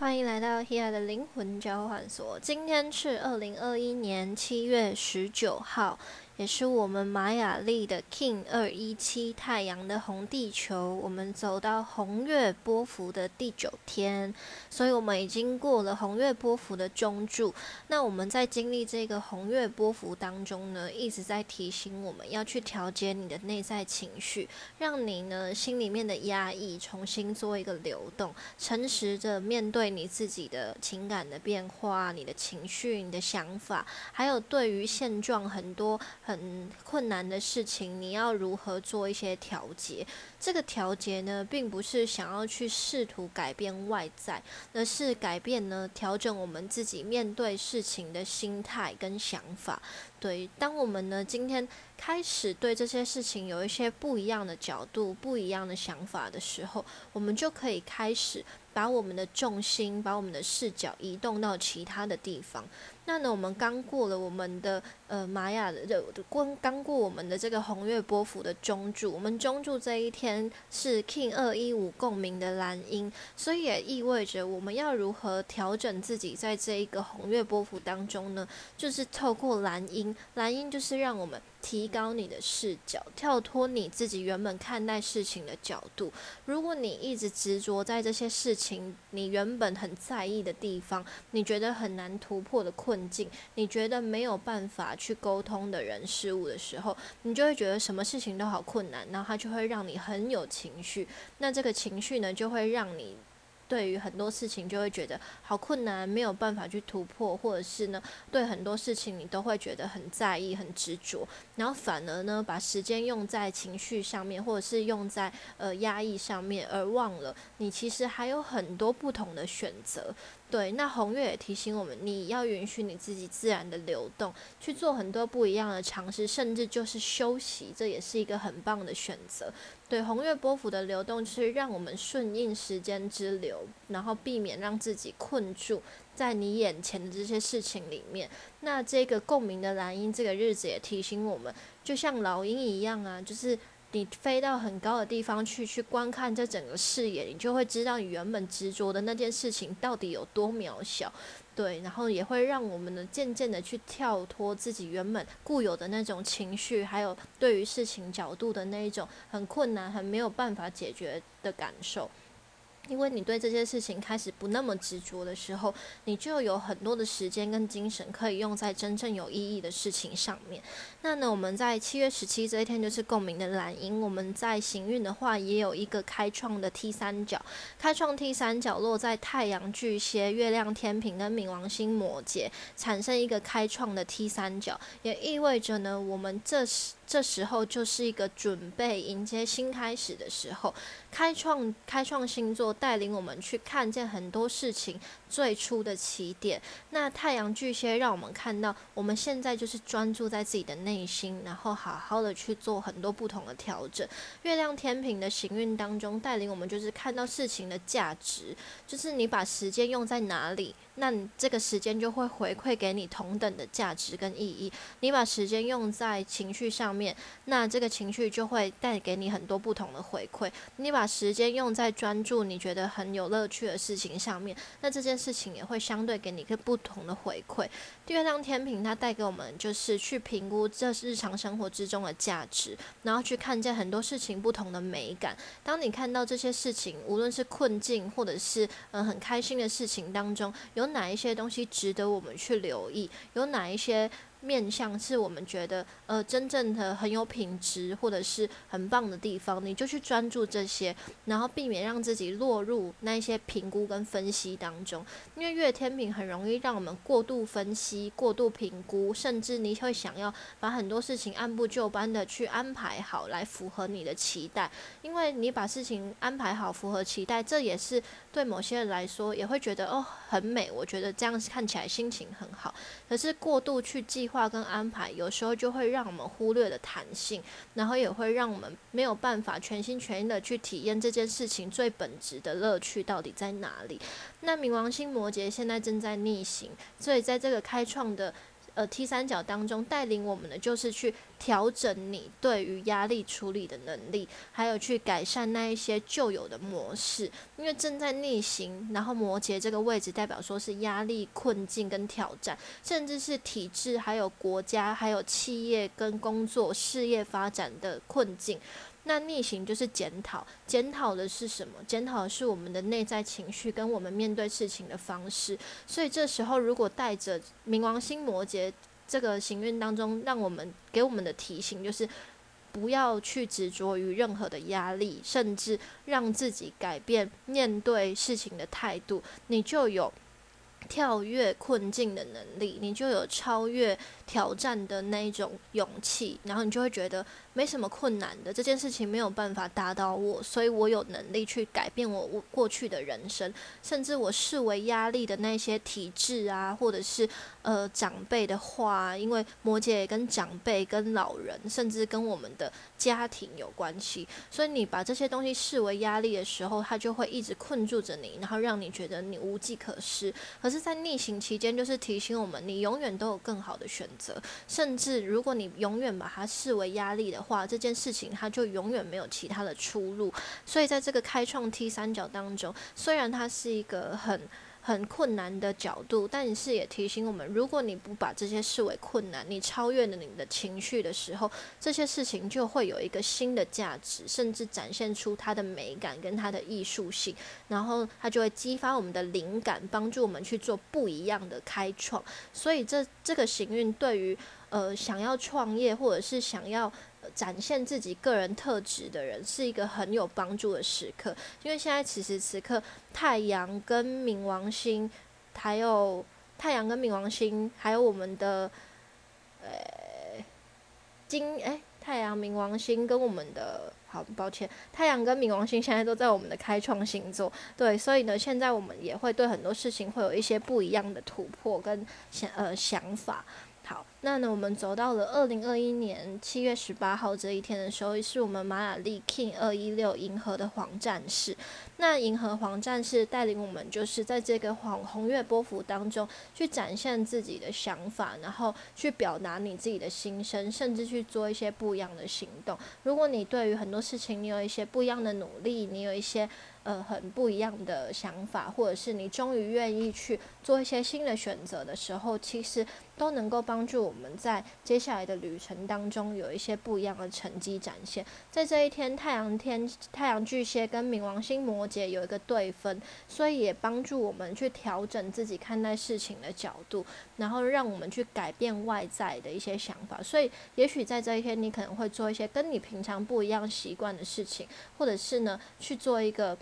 欢迎来到 Here 的灵魂交换所。今天是二零二一年七月十九号。也是我们玛雅历的 King 二一七太阳的红地球，我们走到红月波幅的第九天，所以我们已经过了红月波幅的中柱。那我们在经历这个红月波幅当中呢，一直在提醒我们要去调节你的内在情绪，让你呢心里面的压抑重新做一个流动，诚实的面对你自己的情感的变化、你的情绪、你的想法，还有对于现状很多。很困难的事情，你要如何做一些调节？这个调节呢，并不是想要去试图改变外在，而是改变呢，调整我们自己面对事情的心态跟想法。对，当我们呢今天开始对这些事情有一些不一样的角度、不一样的想法的时候，我们就可以开始把我们的重心、把我们的视角移动到其他的地方。那呢，我们刚过了我们的呃玛雅的这刚刚过我们的这个红月波幅的中柱，我们中柱这一天是 King 二一五共鸣的蓝音，所以也意味着我们要如何调整自己在这一个红月波幅当中呢？就是透过蓝音，蓝音就是让我们。提高你的视角，跳脱你自己原本看待事情的角度。如果你一直执着在这些事情，你原本很在意的地方，你觉得很难突破的困境，你觉得没有办法去沟通的人事物的时候，你就会觉得什么事情都好困难，然后它就会让你很有情绪。那这个情绪呢，就会让你。对于很多事情就会觉得好困难，没有办法去突破，或者是呢，对很多事情你都会觉得很在意、很执着，然后反而呢，把时间用在情绪上面，或者是用在呃压抑上面，而忘了你其实还有很多不同的选择。对，那红月也提醒我们，你要允许你自己自然的流动，去做很多不一样的尝试，甚至就是休息，这也是一个很棒的选择。对，红月波幅的流动是让我们顺应时间之流，然后避免让自己困住在你眼前的这些事情里面。那这个共鸣的蓝鹰，这个日子也提醒我们，就像老鹰一样啊，就是。你飞到很高的地方去，去观看这整个视野，你就会知道你原本执着的那件事情到底有多渺小，对，然后也会让我们呢渐渐的去跳脱自己原本固有的那种情绪，还有对于事情角度的那一种很困难、很没有办法解决的感受。因为你对这些事情开始不那么执着的时候，你就有很多的时间跟精神可以用在真正有意义的事情上面。那呢，我们在七月十七这一天就是共鸣的蓝鹰。我们在行运的话，也有一个开创的 T 三角，开创 T 三角落在太阳巨蟹、月亮天平跟冥王星摩羯，产生一个开创的 T 三角，也意味着呢，我们这时。这时候就是一个准备迎接新开始的时候，开创开创星座带领我们去看见很多事情最初的起点。那太阳巨蟹让我们看到，我们现在就是专注在自己的内心，然后好好的去做很多不同的调整。月亮天平的行运当中带领我们，就是看到事情的价值，就是你把时间用在哪里。那这个时间就会回馈给你同等的价值跟意义。你把时间用在情绪上面，那这个情绪就会带给你很多不同的回馈。你把时间用在专注你觉得很有乐趣的事情上面，那这件事情也会相对给你一个不同的回馈。第二张天平它带给我们就是去评估这日常生活之中的价值，然后去看见很多事情不同的美感。当你看到这些事情，无论是困境或者是嗯很开心的事情当中，有哪一些东西值得我们去留意？有哪一些？面向是我们觉得呃真正的很有品质或者是很棒的地方，你就去专注这些，然后避免让自己落入那一些评估跟分析当中。因为月天平很容易让我们过度分析、过度评估，甚至你会想要把很多事情按部就班的去安排好来符合你的期待。因为你把事情安排好符合期待，这也是对某些人来说也会觉得哦很美。我觉得这样看起来心情很好。可是过度去计划跟安排，有时候就会让我们忽略了弹性，然后也会让我们没有办法全心全意的去体验这件事情最本质的乐趣到底在哪里。那冥王星摩羯现在正在逆行，所以在这个开创的呃 T 三角当中带领我们的，就是去调整你对于压力处理的能力，还有去改善那一些旧有的模式。因为正在逆行，然后摩羯这个位置代表说是压力、困境跟挑战，甚至是体制、还有国家、还有企业跟工作、事业发展的困境。那逆行就是检讨，检讨的是什么？检讨的是我们的内在情绪跟我们面对事情的方式。所以这时候，如果带着冥王星摩羯这个行运当中，让我们给我们的提醒就是，不要去执着于任何的压力，甚至让自己改变面对事情的态度，你就有跳跃困境的能力，你就有超越挑战的那一种勇气，然后你就会觉得。没什么困难的，这件事情没有办法打倒我，所以我有能力去改变我过去的人生，甚至我视为压力的那些体质啊，或者是呃长辈的话，因为摩羯跟长辈、跟老人，甚至跟我们的家庭有关系，所以你把这些东西视为压力的时候，它就会一直困住着你，然后让你觉得你无计可施。可是，在逆行期间，就是提醒我们，你永远都有更好的选择，甚至如果你永远把它视为压力的。话这件事情，它就永远没有其他的出路。所以在这个开创 T 三角当中，虽然它是一个很很困难的角度，但是也提醒我们，如果你不把这些视为困难，你超越了你的情绪的时候，这些事情就会有一个新的价值，甚至展现出它的美感跟它的艺术性，然后它就会激发我们的灵感，帮助我们去做不一样的开创。所以这这个行运对于呃想要创业或者是想要。展现自己个人特质的人是一个很有帮助的时刻，因为现在此时此刻，太阳跟冥王星，还有太阳跟冥王星，还有我们的呃金哎，太阳冥王星跟我们的好抱歉，太阳跟冥王星现在都在我们的开创星座，对，所以呢，现在我们也会对很多事情会有一些不一样的突破跟想呃想法。那呢，我们走到了二零二一年七月十八号这一天的时候，是我们玛雅历 King 二一六银河的黄战士。那银河黄战士带领我们，就是在这个黄红月波幅当中，去展现自己的想法，然后去表达你自己的心声，甚至去做一些不一样的行动。如果你对于很多事情，你有一些不一样的努力，你有一些。呃，很不一样的想法，或者是你终于愿意去做一些新的选择的时候，其实都能够帮助我们在接下来的旅程当中有一些不一样的成绩展现。在这一天，太阳天、太阳巨蟹跟冥王星摩羯有一个对分，所以也帮助我们去调整自己看待事情的角度，然后让我们去改变外在的一些想法。所以，也许在这一天，你可能会做一些跟你平常不一样习惯的事情，或者是呢，去做一个。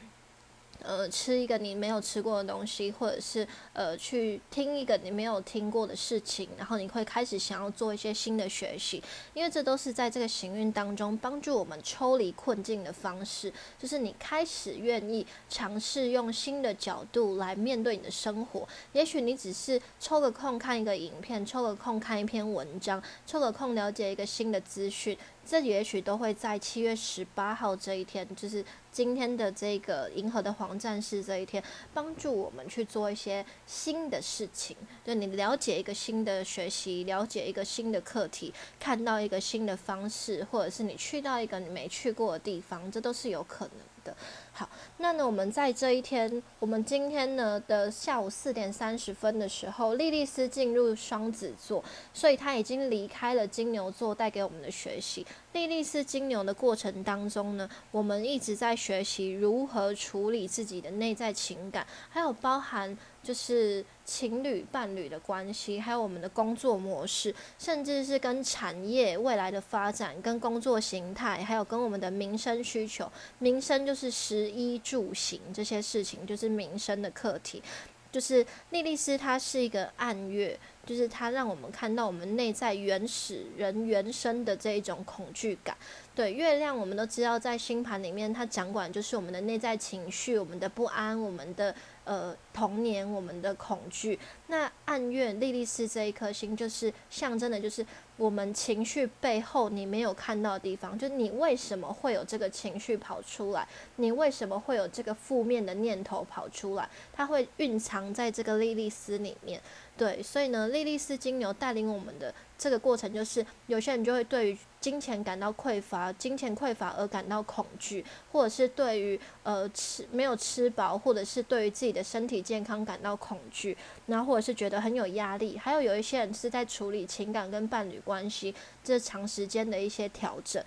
呃，吃一个你没有吃过的东西，或者是呃，去听一个你没有听过的事情，然后你会开始想要做一些新的学习，因为这都是在这个行运当中帮助我们抽离困境的方式，就是你开始愿意尝试用新的角度来面对你的生活。也许你只是抽个空看一个影片，抽个空看一篇文章，抽个空了解一个新的资讯。这也许都会在七月十八号这一天，就是今天的这个银河的黄战士这一天，帮助我们去做一些新的事情。就你了解一个新的学习，了解一个新的课题，看到一个新的方式，或者是你去到一个你没去过的地方，这都是有可能的。好，那呢，我们在这一天，我们今天呢的下午四点三十分的时候，莉莉丝进入双子座，所以她已经离开了金牛座带给我们的学习。莉莉丝金牛的过程当中呢，我们一直在学习如何处理自己的内在情感，还有包含。就是情侣伴侣的关系，还有我们的工作模式，甚至是跟产业未来的发展、跟工作形态，还有跟我们的民生需求。民生就是食衣住行这些事情，就是民生的课题。就是莉莉丝，它是一个暗月，就是它让我们看到我们内在原始人原生的这一种恐惧感。对月亮，我们都知道在星盘里面，它掌管就是我们的内在情绪、我们的不安、我们的。呃童年我们的恐惧。那暗月莉莉丝这一颗星，就是象征的，就是我们情绪背后你没有看到的地方，就你为什么会有这个情绪跑出来，你为什么会有这个负面的念头跑出来，它会蕴藏在这个莉莉丝里面。对，所以呢，莉莉丝金牛带领我们的这个过程，就是有些人就会对于金钱感到匮乏，金钱匮乏而感到恐惧，或者是对于呃吃没有吃饱，或者是对于自己的身体健康感到恐惧，然后或者是觉得很有压力，还有有一些人是在处理情感跟伴侣关系这长时间的一些调整。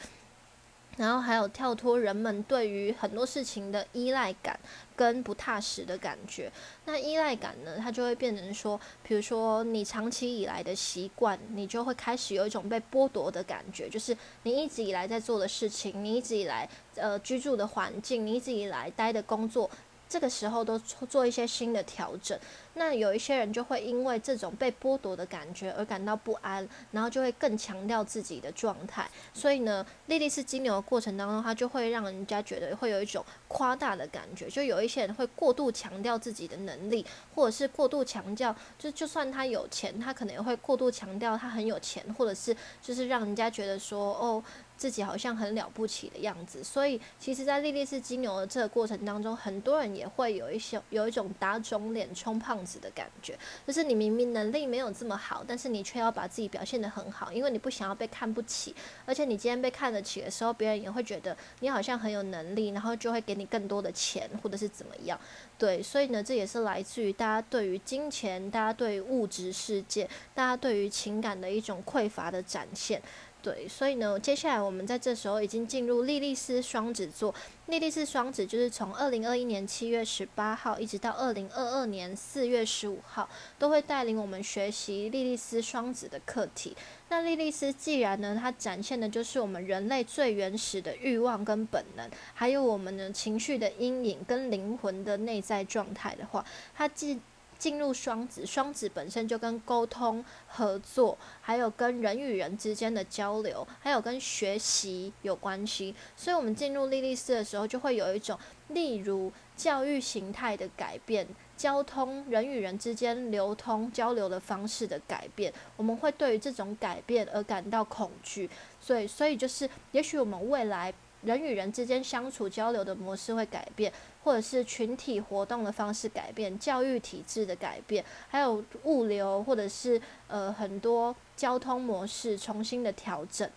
然后还有跳脱人们对于很多事情的依赖感跟不踏实的感觉。那依赖感呢，它就会变成说，比如说你长期以来的习惯，你就会开始有一种被剥夺的感觉，就是你一直以来在做的事情，你一直以来呃居住的环境，你一直以来待的工作。这个时候都做一些新的调整，那有一些人就会因为这种被剥夺的感觉而感到不安，然后就会更强调自己的状态。所以呢，莉莉丝金牛的过程当中，它就会让人家觉得会有一种夸大的感觉，就有一些人会过度强调自己的能力，或者是过度强调，就就算他有钱，他可能也会过度强调他很有钱，或者是就是让人家觉得说哦。自己好像很了不起的样子，所以其实，在莉莉丝金牛的这个过程当中，很多人也会有一些有一种打肿脸充胖样子的感觉，就是你明明能力没有这么好，但是你却要把自己表现得很好，因为你不想要被看不起，而且你今天被看得起的时候，别人也会觉得你好像很有能力，然后就会给你更多的钱或者是怎么样。对，所以呢，这也是来自于大家对于金钱、大家对于物质世界、大家对于情感的一种匮乏的展现。对，所以呢，接下来我们在这时候已经进入莉莉丝双子座。莉莉丝双子就是从二零二一年七月十八号一直到二零二二年四月十五号，都会带领我们学习莉莉丝双子的课题。那莉莉丝既然呢，它展现的就是我们人类最原始的欲望跟本能，还有我们的情绪的阴影跟灵魂的内在状态的话，它既进入双子，双子本身就跟沟通、合作，还有跟人与人之间的交流，还有跟学习有关系。所以，我们进入莉莉丝的时候，就会有一种，例如教育形态的改变、交通人与人之间流通交流的方式的改变，我们会对于这种改变而感到恐惧。所以，所以就是，也许我们未来。人与人之间相处交流的模式会改变，或者是群体活动的方式改变，教育体制的改变，还有物流或者是呃很多交通模式重新的调整。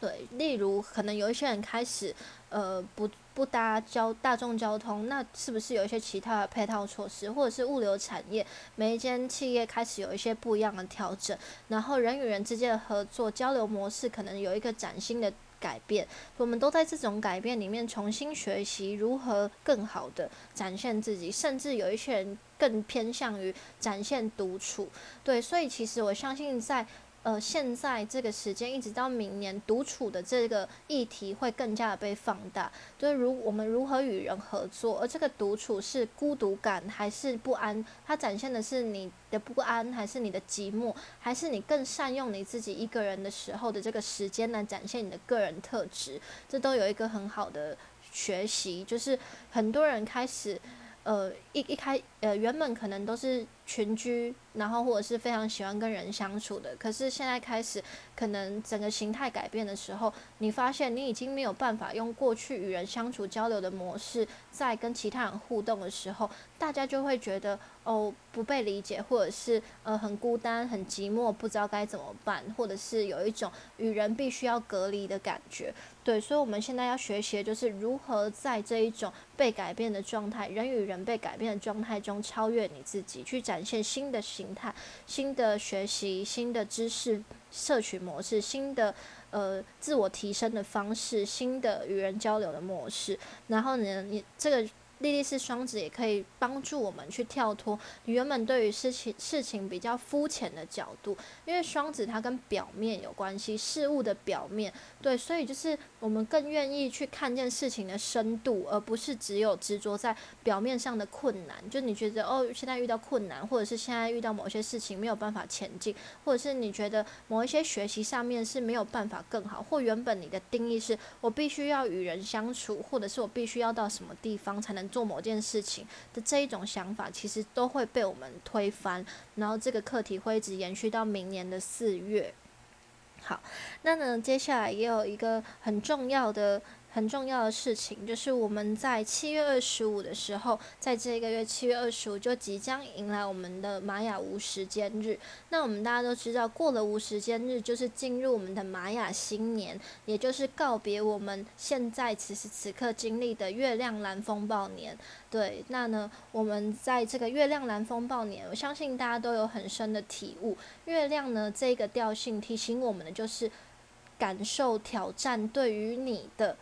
对，例如可能有一些人开始呃不不搭交大众交通，那是不是有一些其他的配套措施，或者是物流产业每一间企业开始有一些不一样的调整，然后人与人之间的合作交流模式可能有一个崭新的。改变，我们都在这种改变里面重新学习如何更好的展现自己，甚至有一些人更偏向于展现独处。对，所以其实我相信在。呃，现在这个时间一直到明年，独处的这个议题会更加的被放大。就是如我们如何与人合作，而这个独处是孤独感还是不安？它展现的是你的不安，还是你的寂寞，还是你更善用你自己一个人的时候的这个时间来展现你的个人特质？这都有一个很好的学习，就是很多人开始，呃，一一开，呃，原本可能都是群居。然后或者是非常喜欢跟人相处的，可是现在开始可能整个形态改变的时候，你发现你已经没有办法用过去与人相处交流的模式，在跟其他人互动的时候，大家就会觉得哦不被理解，或者是呃很孤单、很寂寞，不知道该怎么办，或者是有一种与人必须要隔离的感觉。对，所以我们现在要学习的就是如何在这一种被改变的状态，人与人被改变的状态中超越你自己，去展现新的。形态、新的学习、新的知识摄取模式、新的呃自我提升的方式、新的与人交流的模式，然后呢，你这个。莉莉是双子也可以帮助我们去跳脱你原本对于事情事情比较肤浅的角度，因为双子它跟表面有关系，事物的表面，对，所以就是我们更愿意去看见事情的深度，而不是只有执着在表面上的困难。就你觉得哦，现在遇到困难，或者是现在遇到某些事情没有办法前进，或者是你觉得某一些学习上面是没有办法更好，或原本你的定义是我必须要与人相处，或者是我必须要到什么地方才能。做某件事情的这一种想法，其实都会被我们推翻，然后这个课题会一直延续到明年的四月。好，那呢，接下来也有一个很重要的。很重要的事情就是我们在七月二十五的时候，在这个月七月二十五就即将迎来我们的玛雅无时间日。那我们大家都知道，过了无时间日就是进入我们的玛雅新年，也就是告别我们现在此时此刻经历的月亮蓝风暴年。对，那呢，我们在这个月亮蓝风暴年，我相信大家都有很深的体悟。月亮呢，这个调性提醒我们的就是感受挑战对于你的。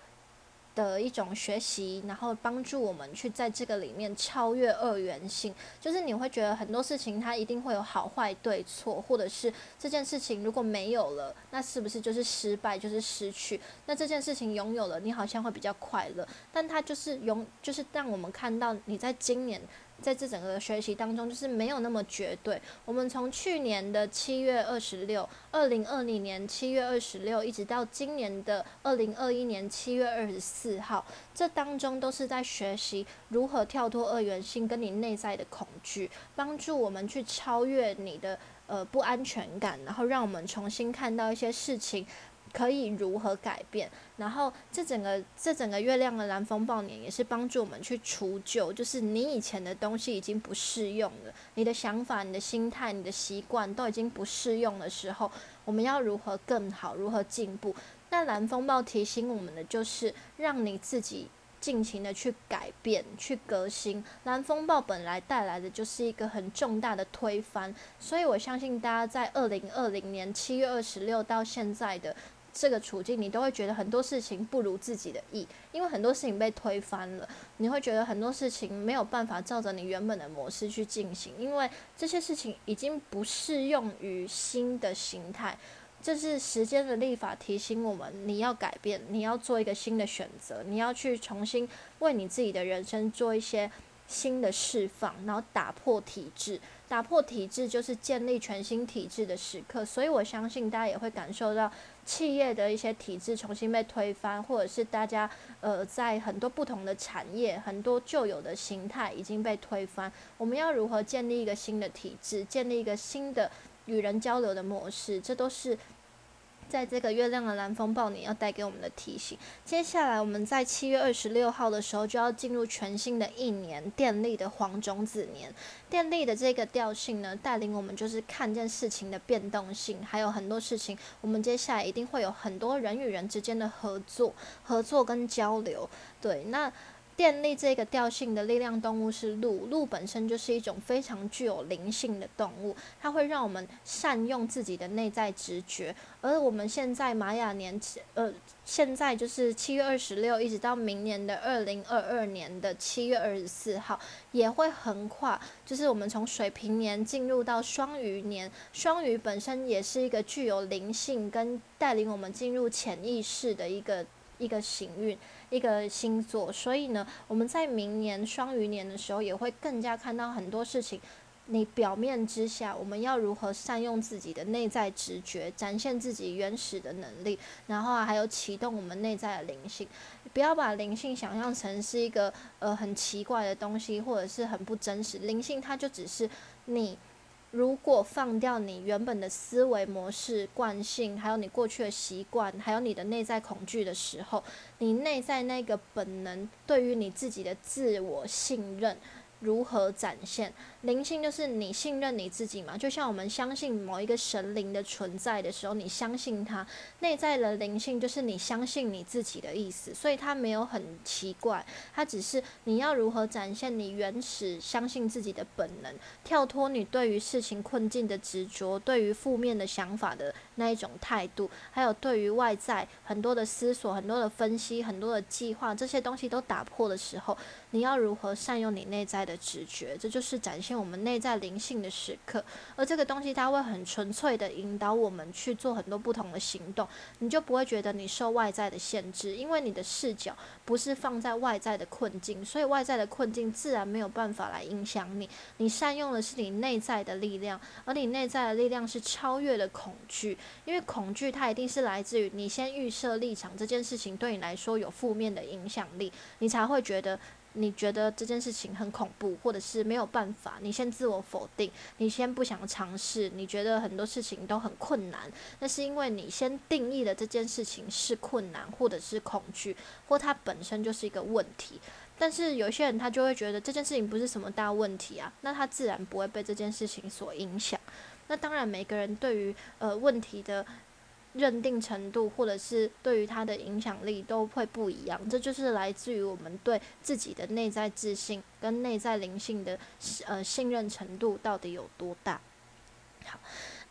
的一种学习，然后帮助我们去在这个里面超越二元性。就是你会觉得很多事情它一定会有好坏对错，或者是这件事情如果没有了，那是不是就是失败，就是失去？那这件事情拥有了，你好像会比较快乐。但它就是永，就是让我们看到你在今年。在这整个学习当中，就是没有那么绝对。我们从去年的七月二十六，二零二零年七月二十六，一直到今年的二零二一年七月二十四号，这当中都是在学习如何跳脱二元性跟你内在的恐惧，帮助我们去超越你的呃不安全感，然后让我们重新看到一些事情。可以如何改变？然后这整个这整个月亮的蓝风暴年也是帮助我们去除旧，就是你以前的东西已经不适用了，你的想法、你的心态、你的习惯都已经不适用的时候，我们要如何更好？如何进步？那蓝风暴提醒我们的就是让你自己尽情的去改变、去革新。蓝风暴本来带来的就是一个很重大的推翻，所以我相信大家在二零二零年七月二十六到现在的。这个处境，你都会觉得很多事情不如自己的意，因为很多事情被推翻了。你会觉得很多事情没有办法照着你原本的模式去进行，因为这些事情已经不适用于新的形态。这是时间的立法提醒我们，你要改变，你要做一个新的选择，你要去重新为你自己的人生做一些新的释放，然后打破体制。打破体制就是建立全新体制的时刻，所以我相信大家也会感受到企业的一些体制重新被推翻，或者是大家呃在很多不同的产业，很多旧有的形态已经被推翻。我们要如何建立一个新的体制，建立一个新的与人交流的模式？这都是。在这个月亮的蓝风暴年要带给我们的提醒。接下来，我们在七月二十六号的时候就要进入全新的一年，电力的黄种子年。电力的这个调性呢，带领我们就是看见事情的变动性，还有很多事情，我们接下来一定会有很多人与人之间的合作、合作跟交流。对，那。电力这个调性的力量动物是鹿，鹿本身就是一种非常具有灵性的动物，它会让我们善用自己的内在直觉。而我们现在玛雅年，呃，现在就是七月二十六，一直到明年的二零二二年的七月二十四号，也会横跨，就是我们从水平年进入到双鱼年。双鱼本身也是一个具有灵性跟带领我们进入潜意识的一个一个行运。一个星座，所以呢，我们在明年双鱼年的时候，也会更加看到很多事情。你表面之下，我们要如何善用自己的内在直觉，展现自己原始的能力，然后还有启动我们内在的灵性。不要把灵性想象成是一个呃很奇怪的东西，或者是很不真实。灵性它就只是你。如果放掉你原本的思维模式、惯性，还有你过去的习惯，还有你的内在恐惧的时候，你内在那个本能对于你自己的自我信任。如何展现灵性？就是你信任你自己嘛，就像我们相信某一个神灵的存在的时候，你相信它内在的灵性，就是你相信你自己的意思。所以它没有很奇怪，它只是你要如何展现你原始相信自己的本能，跳脱你对于事情困境的执着，对于负面的想法的那一种态度，还有对于外在很多的思索、很多的分析、很多的计划这些东西都打破的时候，你要如何善用你内在？的直觉，这就是展现我们内在灵性的时刻。而这个东西，它会很纯粹的引导我们去做很多不同的行动，你就不会觉得你受外在的限制，因为你的视角不是放在外在的困境，所以外在的困境自然没有办法来影响你。你善用的是你内在的力量，而你内在的力量是超越了恐惧，因为恐惧它一定是来自于你先预设立场，这件事情对你来说有负面的影响力，你才会觉得。你觉得这件事情很恐怖，或者是没有办法，你先自我否定，你先不想尝试，你觉得很多事情都很困难，那是因为你先定义了这件事情是困难，或者是恐惧，或它本身就是一个问题。但是有些人他就会觉得这件事情不是什么大问题啊，那他自然不会被这件事情所影响。那当然，每个人对于呃问题的认定程度，或者是对于他的影响力都会不一样。这就是来自于我们对自己的内在自信跟内在灵性的呃信任程度到底有多大。好，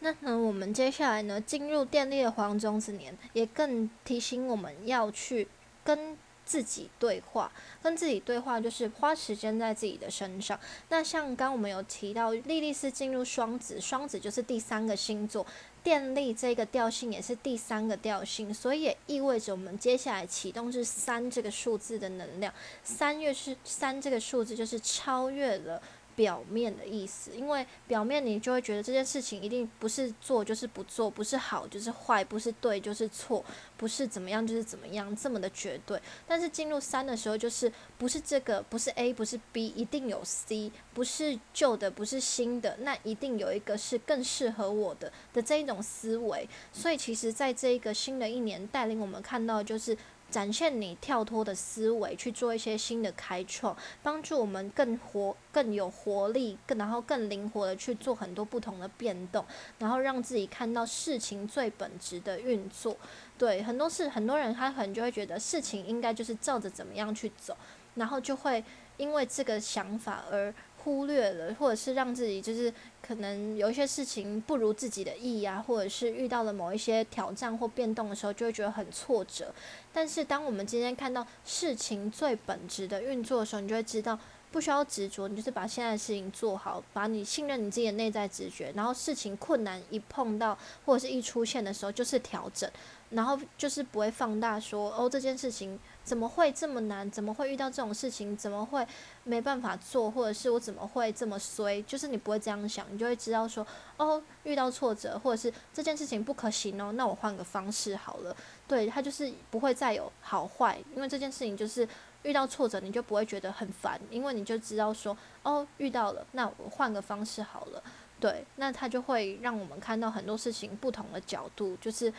那呢，我们接下来呢进入电力的黄种子年，也更提醒我们要去跟。自己对话，跟自己对话就是花时间在自己的身上。那像刚我们有提到，莉莉丝进入双子，双子就是第三个星座，电力这个调性也是第三个调性，所以也意味着我们接下来启动是三这个数字的能量。三月是三这个数字，就是超越了。表面的意思，因为表面你就会觉得这件事情一定不是做就是不做，不是好就是坏，不是对就是错，不是怎么样就是怎么样，这么的绝对。但是进入三的时候，就是不是这个，不是 A，不是 B，一定有 C，不是旧的，不是新的，那一定有一个是更适合我的的这一种思维。所以其实在这一个新的一年，带领我们看到就是。展现你跳脱的思维，去做一些新的开创，帮助我们更活、更有活力，更然后更灵活的去做很多不同的变动，然后让自己看到事情最本质的运作。对，很多事，很多人他可能就会觉得事情应该就是照着怎么样去走，然后就会因为这个想法而。忽略了，或者是让自己就是可能有一些事情不如自己的意啊，或者是遇到了某一些挑战或变动的时候，就会觉得很挫折。但是当我们今天看到事情最本质的运作的时候，你就会知道不需要执着，你就是把现在的事情做好，把你信任你自己的内在直觉，然后事情困难一碰到或者是一出现的时候，就是调整。然后就是不会放大说哦这件事情怎么会这么难？怎么会遇到这种事情？怎么会没办法做？或者是我怎么会这么衰？就是你不会这样想，你就会知道说哦遇到挫折，或者是这件事情不可行哦，那我换个方式好了。对他就是不会再有好坏，因为这件事情就是遇到挫折你就不会觉得很烦，因为你就知道说哦遇到了，那我换个方式好了。对，那他就会让我们看到很多事情不同的角度，就是。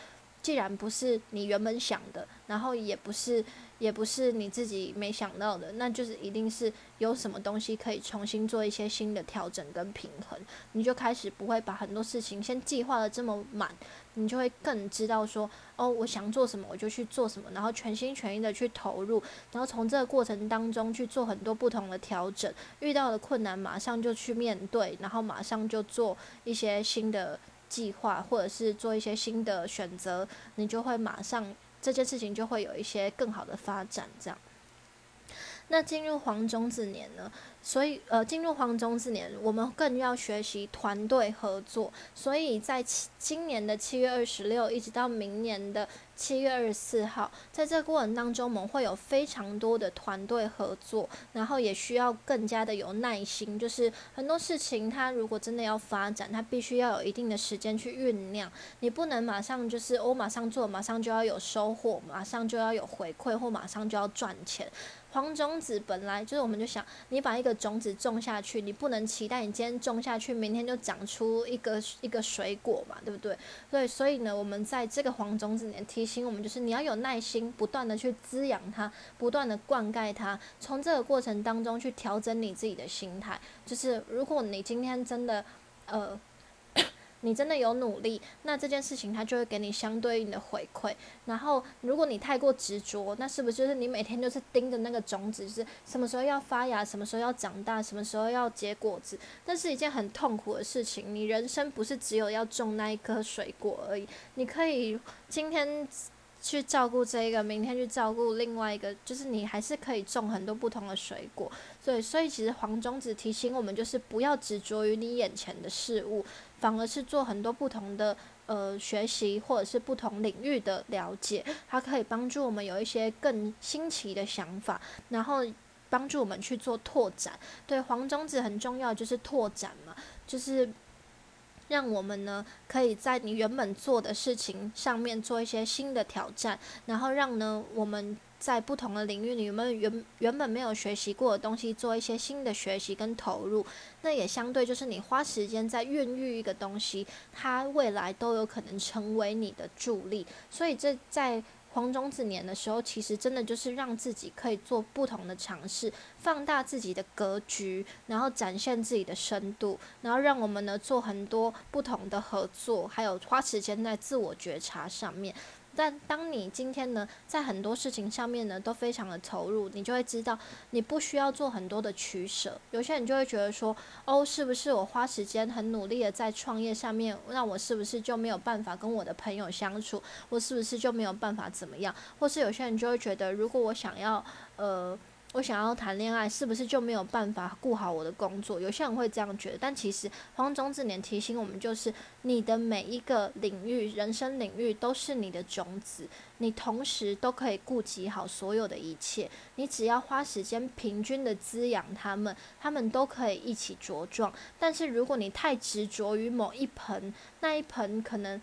既然不是你原本想的，然后也不是，也不是你自己没想到的，那就是一定是有什么东西可以重新做一些新的调整跟平衡。你就开始不会把很多事情先计划的这么满，你就会更知道说，哦，我想做什么我就去做什么，然后全心全意的去投入，然后从这个过程当中去做很多不同的调整，遇到的困难马上就去面对，然后马上就做一些新的。计划或者是做一些新的选择，你就会马上这件事情就会有一些更好的发展。这样，那进入黄种子年呢？所以呃，进入黄中之年，我们更要学习团队合作。所以在七今年的七月二十六，一直到明年的。七月二十四号，在这个过程当中，我们会有非常多的团队合作，然后也需要更加的有耐心。就是很多事情，它如果真的要发展，它必须要有一定的时间去酝酿。你不能马上就是我马上做，马上就要有收获，马上就要有回馈，或马上就要赚钱。黄种子本来就是，我们就想，你把一个种子种下去，你不能期待你今天种下去，明天就长出一个一个水果嘛，对不对？对，所以呢，我们在这个黄种子年提醒我们，就是你要有耐心，不断的去滋养它，不断的灌溉它，从这个过程当中去调整你自己的心态。就是如果你今天真的，呃。你真的有努力，那这件事情它就会给你相对应的回馈。然后，如果你太过执着，那是不是就是你每天就是盯着那个种子，就是什么时候要发芽，什么时候要长大，什么时候要结果子？那是一件很痛苦的事情。你人生不是只有要种那一颗水果而已，你可以今天。去照顾这一个，明天去照顾另外一个，就是你还是可以种很多不同的水果。对，所以其实黄种子提醒我们，就是不要执着于你眼前的事物，反而是做很多不同的呃学习，或者是不同领域的了解，它可以帮助我们有一些更新奇的想法，然后帮助我们去做拓展。对，黄种子很重要，就是拓展嘛，就是。让我们呢，可以在你原本做的事情上面做一些新的挑战，然后让呢我们在不同的领域，你们原原本没有学习过的东西，做一些新的学习跟投入，那也相对就是你花时间在孕育一个东西，它未来都有可能成为你的助力。所以这在黄种子年的时候，其实真的就是让自己可以做不同的尝试，放大自己的格局，然后展现自己的深度，然后让我们呢做很多不同的合作，还有花时间在自我觉察上面。但当你今天呢，在很多事情上面呢，都非常的投入，你就会知道，你不需要做很多的取舍。有些人就会觉得说，哦，是不是我花时间很努力的在创业上面，那我是不是就没有办法跟我的朋友相处？我是不是就没有办法怎么样？或是有些人就会觉得，如果我想要，呃。我想要谈恋爱，是不是就没有办法顾好我的工作？有些人会这样觉得，但其实黄种子年提醒我们，就是你的每一个领域、人生领域都是你的种子，你同时都可以顾及好所有的一切。你只要花时间平均的滋养他们，他们都可以一起茁壮。但是如果你太执着于某一盆，那一盆可能。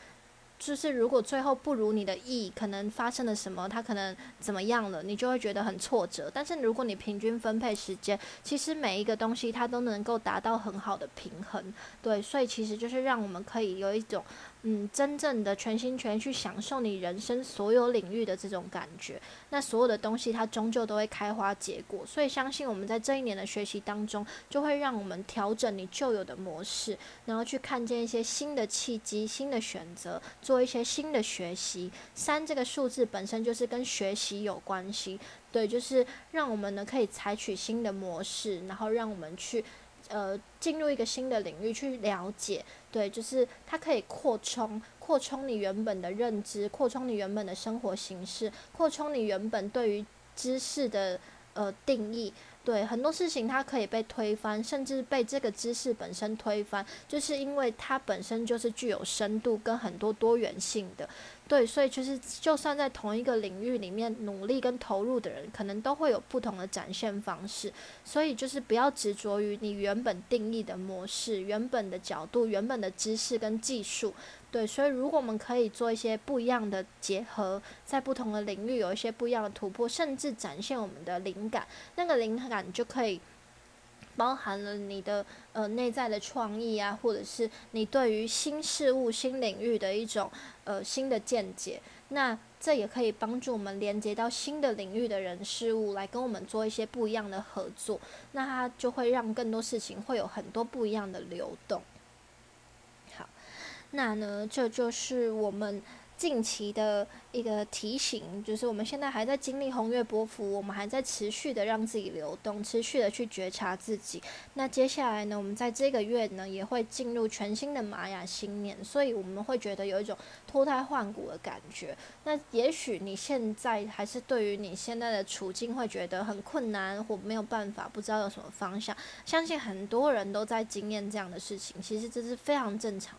就是如果最后不如你的意，可能发生了什么，他可能怎么样了，你就会觉得很挫折。但是如果你平均分配时间，其实每一个东西它都能够达到很好的平衡。对，所以其实就是让我们可以有一种。嗯，真正的全心全意去享受你人生所有领域的这种感觉，那所有的东西它终究都会开花结果。所以相信我们在这一年的学习当中，就会让我们调整你旧有的模式，然后去看见一些新的契机、新的选择，做一些新的学习。三这个数字本身就是跟学习有关系，对，就是让我们呢可以采取新的模式，然后让我们去。呃，进入一个新的领域去了解，对，就是它可以扩充、扩充你原本的认知，扩充你原本的生活形式，扩充你原本对于知识的呃定义。对，很多事情它可以被推翻，甚至被这个知识本身推翻，就是因为它本身就是具有深度跟很多多元性的。对，所以就是就算在同一个领域里面努力跟投入的人，可能都会有不同的展现方式。所以就是不要执着于你原本定义的模式、原本的角度、原本的知识跟技术。对，所以如果我们可以做一些不一样的结合，在不同的领域有一些不一样的突破，甚至展现我们的灵感，那个灵感就可以包含了你的呃内在的创意啊，或者是你对于新事物、新领域的一种呃新的见解。那这也可以帮助我们连接到新的领域的人事物，来跟我们做一些不一样的合作。那它就会让更多事情会有很多不一样的流动。那呢，这就是我们近期的一个提醒，就是我们现在还在经历红月波幅，我们还在持续的让自己流动，持续的去觉察自己。那接下来呢，我们在这个月呢，也会进入全新的玛雅新年，所以我们会觉得有一种脱胎换骨的感觉。那也许你现在还是对于你现在的处境会觉得很困难，或没有办法，不知道有什么方向。相信很多人都在经验这样的事情，其实这是非常正常。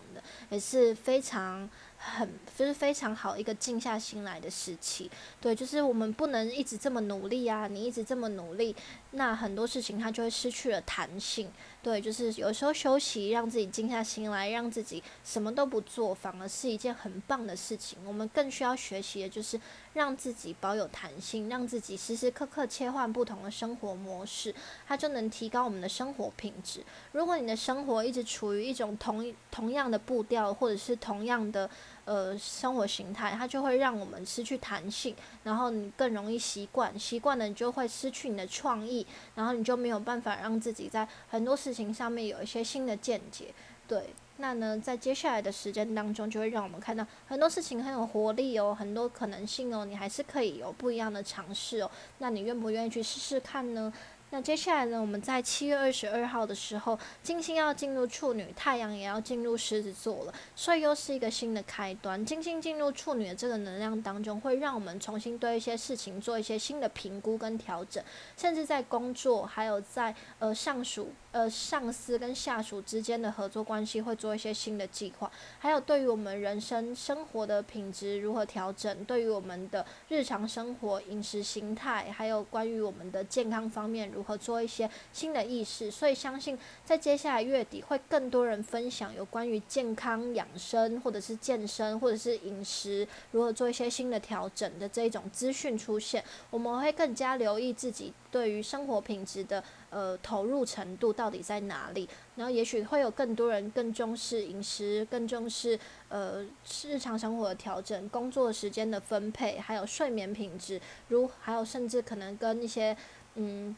也是非常很，就是非常好一个静下心来的时期。对，就是我们不能一直这么努力啊，你一直这么努力，那很多事情它就会失去了弹性。对，就是有时候休息，让自己静下心来，让自己什么都不做，反而是一件很棒的事情。我们更需要学习的就是让自己保有弹性，让自己时时刻刻切换不同的生活模式，它就能提高我们的生活品质。如果你的生活一直处于一种同同样的步调，或者是同样的呃生活形态，它就会让我们失去弹性，然后你更容易习惯，习惯了你就会失去你的创意，然后你就没有办法让自己在很多事。情上面有一些新的见解，对，那呢，在接下来的时间当中，就会让我们看到很多事情很有活力哦，很多可能性哦，你还是可以有不一样的尝试哦，那你愿不愿意去试试看呢？那接下来呢？我们在七月二十二号的时候，金星要进入处女，太阳也要进入狮子座了，所以又是一个新的开端。金星进入处女的这个能量当中，会让我们重新对一些事情做一些新的评估跟调整，甚至在工作，还有在呃上属呃上司跟下属之间的合作关系，会做一些新的计划。还有对于我们人生生活的品质如何调整，对于我们的日常生活饮食形态，还有关于我们的健康方面如。做一些新的意识。所以相信在接下来月底会更多人分享有关于健康养生，或者是健身，或者是饮食如何做一些新的调整的这一种资讯出现。我们会更加留意自己对于生活品质的呃投入程度到底在哪里，然后也许会有更多人更重视饮食，更重视呃日常生活的调整、工作时间的分配，还有睡眠品质，如还有甚至可能跟一些嗯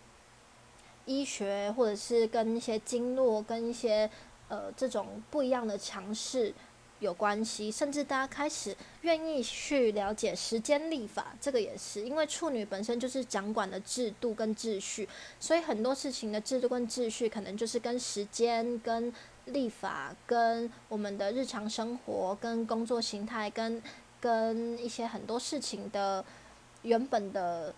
医学或者是跟一些经络跟一些呃这种不一样的尝试。有关系，甚至大家开始愿意去了解时间历法，这个也是因为处女本身就是掌管的制度跟秩序，所以很多事情的制度跟秩序可能就是跟时间、跟历法、跟我们的日常生活、跟工作形态、跟跟一些很多事情的原本的。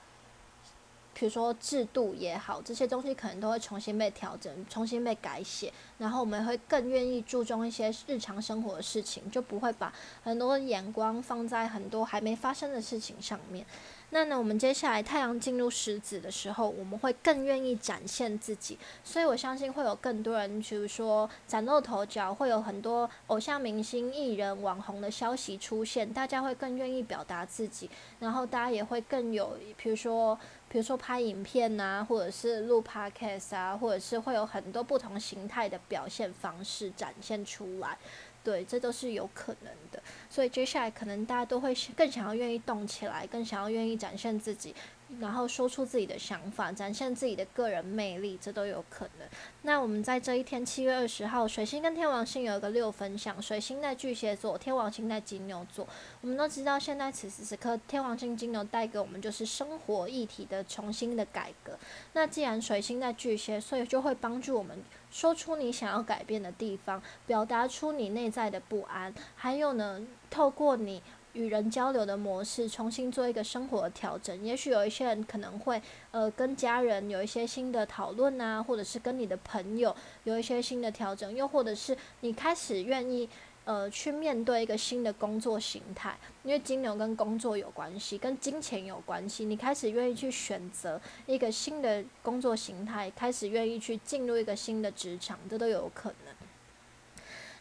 比如说制度也好，这些东西可能都会重新被调整、重新被改写，然后我们会更愿意注重一些日常生活的事情，就不会把很多眼光放在很多还没发生的事情上面。那呢，我们接下来太阳进入狮子的时候，我们会更愿意展现自己，所以我相信会有更多人，比如说崭露头角，会有很多偶像明星、艺人、网红的消息出现，大家会更愿意表达自己，然后大家也会更有，比如说，比如说拍影片啊，或者是录 podcast 啊，或者是会有很多不同形态的表现方式展现出来。对，这都是有可能的，所以接下来可能大家都会更想要愿意动起来，更想要愿意展现自己。然后说出自己的想法，展现自己的个人魅力，这都有可能。那我们在这一天，七月二十号，水星跟天王星有一个六分相，水星在巨蟹座，天王星在金牛座。我们都知道，现在此时此刻，天王星金牛带给我们就是生活议题的重新的改革。那既然水星在巨蟹，所以就会帮助我们说出你想要改变的地方，表达出你内在的不安，还有呢，透过你。与人交流的模式，重新做一个生活的调整。也许有一些人可能会，呃，跟家人有一些新的讨论啊，或者是跟你的朋友有一些新的调整，又或者是你开始愿意，呃，去面对一个新的工作形态。因为金牛跟工作有关系，跟金钱有关系，你开始愿意去选择一个新的工作形态，开始愿意去进入一个新的职场，这都有可能。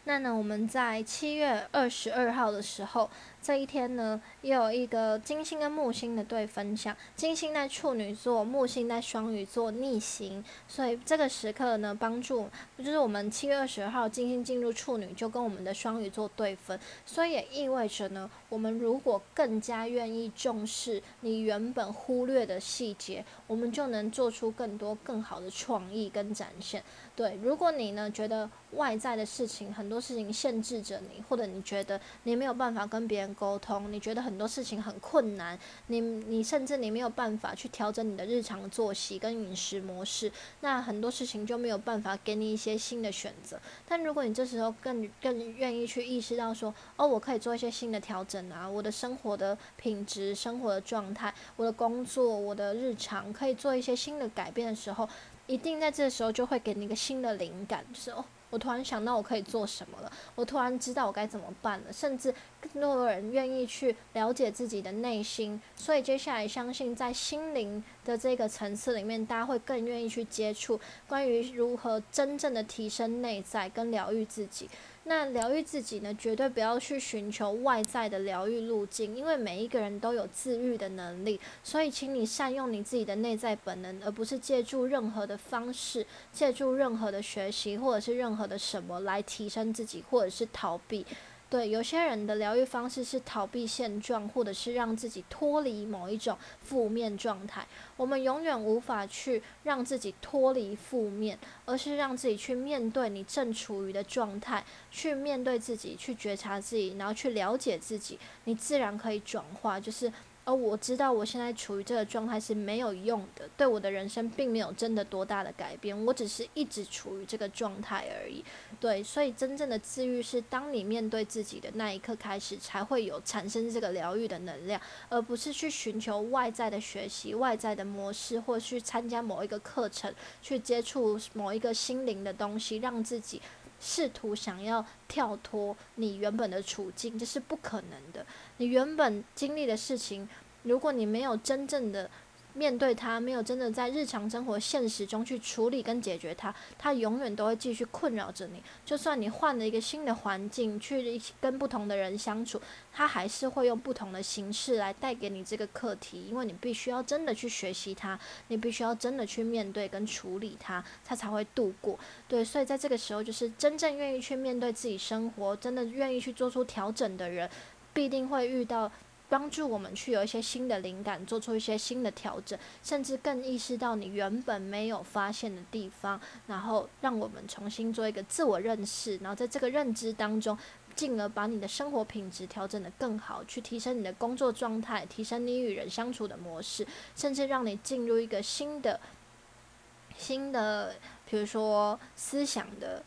那呢，我们在七月二十二号的时候。这一天呢，也有一个金星跟木星的对分享，金星在处女座，木星在双鱼座逆行，所以这个时刻呢，帮助就是我们七月二十号金星进入处女，就跟我们的双鱼座对分，所以也意味着呢，我们如果更加愿意重视你原本忽略的细节，我们就能做出更多更好的创意跟展现。对，如果你呢觉得外在的事情很多事情限制着你，或者你觉得你没有办法跟别人沟通，你觉得很多事情很困难，你你甚至你没有办法去调整你的日常作息跟饮食模式，那很多事情就没有办法给你一些新的选择。但如果你这时候更更愿意去意识到说，哦，我可以做一些新的调整啊，我的生活的品质、生活的状态、我的工作、我的日常可以做一些新的改变的时候。一定在这时候就会给你一个新的灵感，就是哦，我突然想到我可以做什么了，我突然知道我该怎么办了，甚至更多人愿意去了解自己的内心，所以接下来相信在心灵的这个层次里面，大家会更愿意去接触关于如何真正的提升内在跟疗愈自己。那疗愈自己呢，绝对不要去寻求外在的疗愈路径，因为每一个人都有自愈的能力。所以，请你善用你自己的内在本能，而不是借助任何的方式、借助任何的学习或者是任何的什么来提升自己，或者是逃避。对，有些人的疗愈方式是逃避现状，或者是让自己脱离某一种负面状态。我们永远无法去让自己脱离负面，而是让自己去面对你正处于的状态，去面对自己，去觉察自己，然后去了解自己，你自然可以转化，就是。而我知道我现在处于这个状态是没有用的，对我的人生并没有真的多大的改变，我只是一直处于这个状态而已。对，所以真正的治愈是当你面对自己的那一刻开始，才会有产生这个疗愈的能量，而不是去寻求外在的学习、外在的模式，或去参加某一个课程，去接触某一个心灵的东西，让自己试图想要跳脱你原本的处境，这是不可能的。你原本经历的事情，如果你没有真正的面对它，没有真的在日常生活现实中去处理跟解决它，它永远都会继续困扰着你。就算你换了一个新的环境，去跟不同的人相处，它还是会用不同的形式来带给你这个课题，因为你必须要真的去学习它，你必须要真的去面对跟处理它，它才会度过。对，所以在这个时候，就是真正愿意去面对自己生活，真的愿意去做出调整的人，必定会遇到。帮助我们去有一些新的灵感，做出一些新的调整，甚至更意识到你原本没有发现的地方，然后让我们重新做一个自我认识，然后在这个认知当中，进而把你的生活品质调整得更好，去提升你的工作状态，提升你与人相处的模式，甚至让你进入一个新的、新的，比如说思想的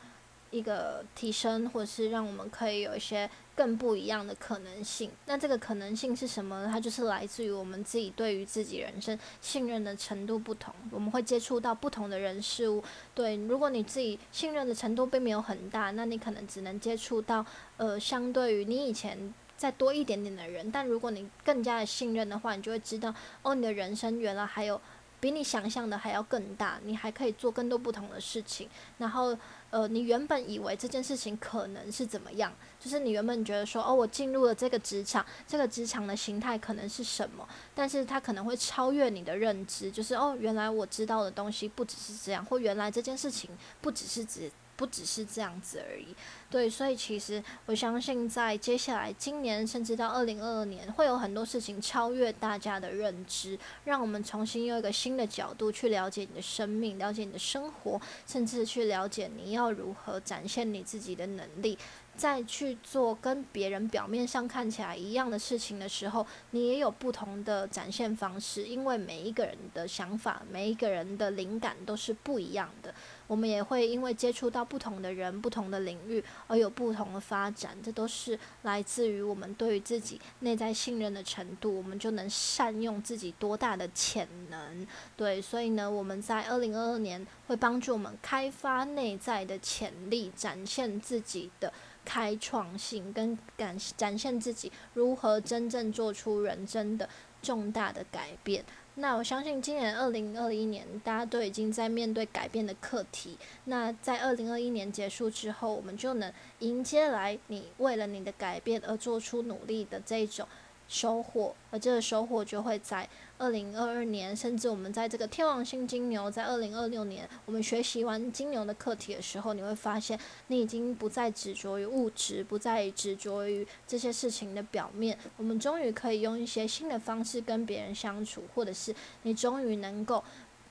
一个提升，或者是让我们可以有一些。更不一样的可能性，那这个可能性是什么呢？它就是来自于我们自己对于自己人生信任的程度不同。我们会接触到不同的人事物，对，如果你自己信任的程度并没有很大，那你可能只能接触到呃，相对于你以前再多一点点的人。但如果你更加的信任的话，你就会知道，哦，你的人生原来还有比你想象的还要更大，你还可以做更多不同的事情。然后。呃，你原本以为这件事情可能是怎么样？就是你原本觉得说，哦，我进入了这个职场，这个职场的形态可能是什么？但是它可能会超越你的认知，就是哦，原来我知道的东西不只是这样，或原来这件事情不只是指。不只是这样子而已，对，所以其实我相信，在接下来今年，甚至到二零二二年，会有很多事情超越大家的认知，让我们重新用一个新的角度去了解你的生命，了解你的生活，甚至去了解你要如何展现你自己的能力。在去做跟别人表面上看起来一样的事情的时候，你也有不同的展现方式，因为每一个人的想法，每一个人的灵感都是不一样的。我们也会因为接触到不同的人、不同的领域而有不同的发展，这都是来自于我们对于自己内在信任的程度，我们就能善用自己多大的潜能。对，所以呢，我们在二零二二年会帮助我们开发内在的潜力，展现自己的。开创性跟展展现自己如何真正做出人生的重大的改变。那我相信今年二零二一年，大家都已经在面对改变的课题。那在二零二一年结束之后，我们就能迎接来你为了你的改变而做出努力的这种。收获，而这个收获就会在二零二二年，甚至我们在这个天王星金牛，在二零二六年，我们学习完金牛的课题的时候，你会发现，你已经不再执着于物质，不再执着于这些事情的表面。我们终于可以用一些新的方式跟别人相处，或者是你终于能够。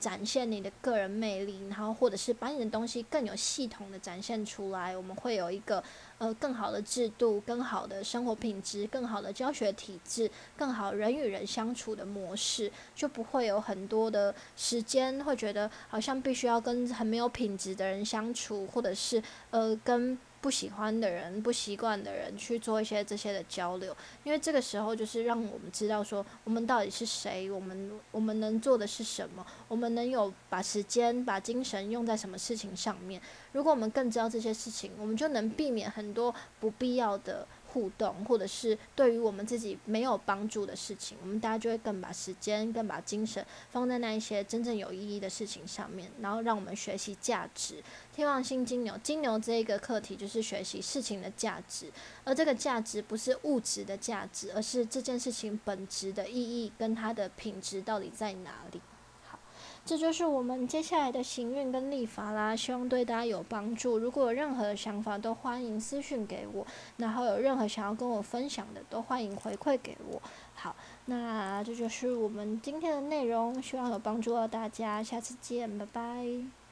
展现你的个人魅力，然后或者是把你的东西更有系统的展现出来。我们会有一个呃更好的制度、更好的生活品质、更好的教学体制、更好人与人相处的模式，就不会有很多的时间会觉得好像必须要跟很没有品质的人相处，或者是呃跟。不喜欢的人、不习惯的人去做一些这些的交流，因为这个时候就是让我们知道说我们到底是谁，我们我们能做的是什么，我们能有把时间、把精神用在什么事情上面。如果我们更知道这些事情，我们就能避免很多不必要的。互动，或者是对于我们自己没有帮助的事情，我们大家就会更把时间、更把精神放在那一些真正有意义的事情上面，然后让我们学习价值。天王星金牛，金牛这一个课题就是学习事情的价值，而这个价值不是物质的价值，而是这件事情本质的意义跟它的品质到底在哪里。这就是我们接下来的行运跟立法啦，希望对大家有帮助。如果有任何的想法，都欢迎私讯给我；然后有任何想要跟我分享的，都欢迎回馈给我。好，那这就是我们今天的内容，希望有帮助到大家，下次见，拜拜。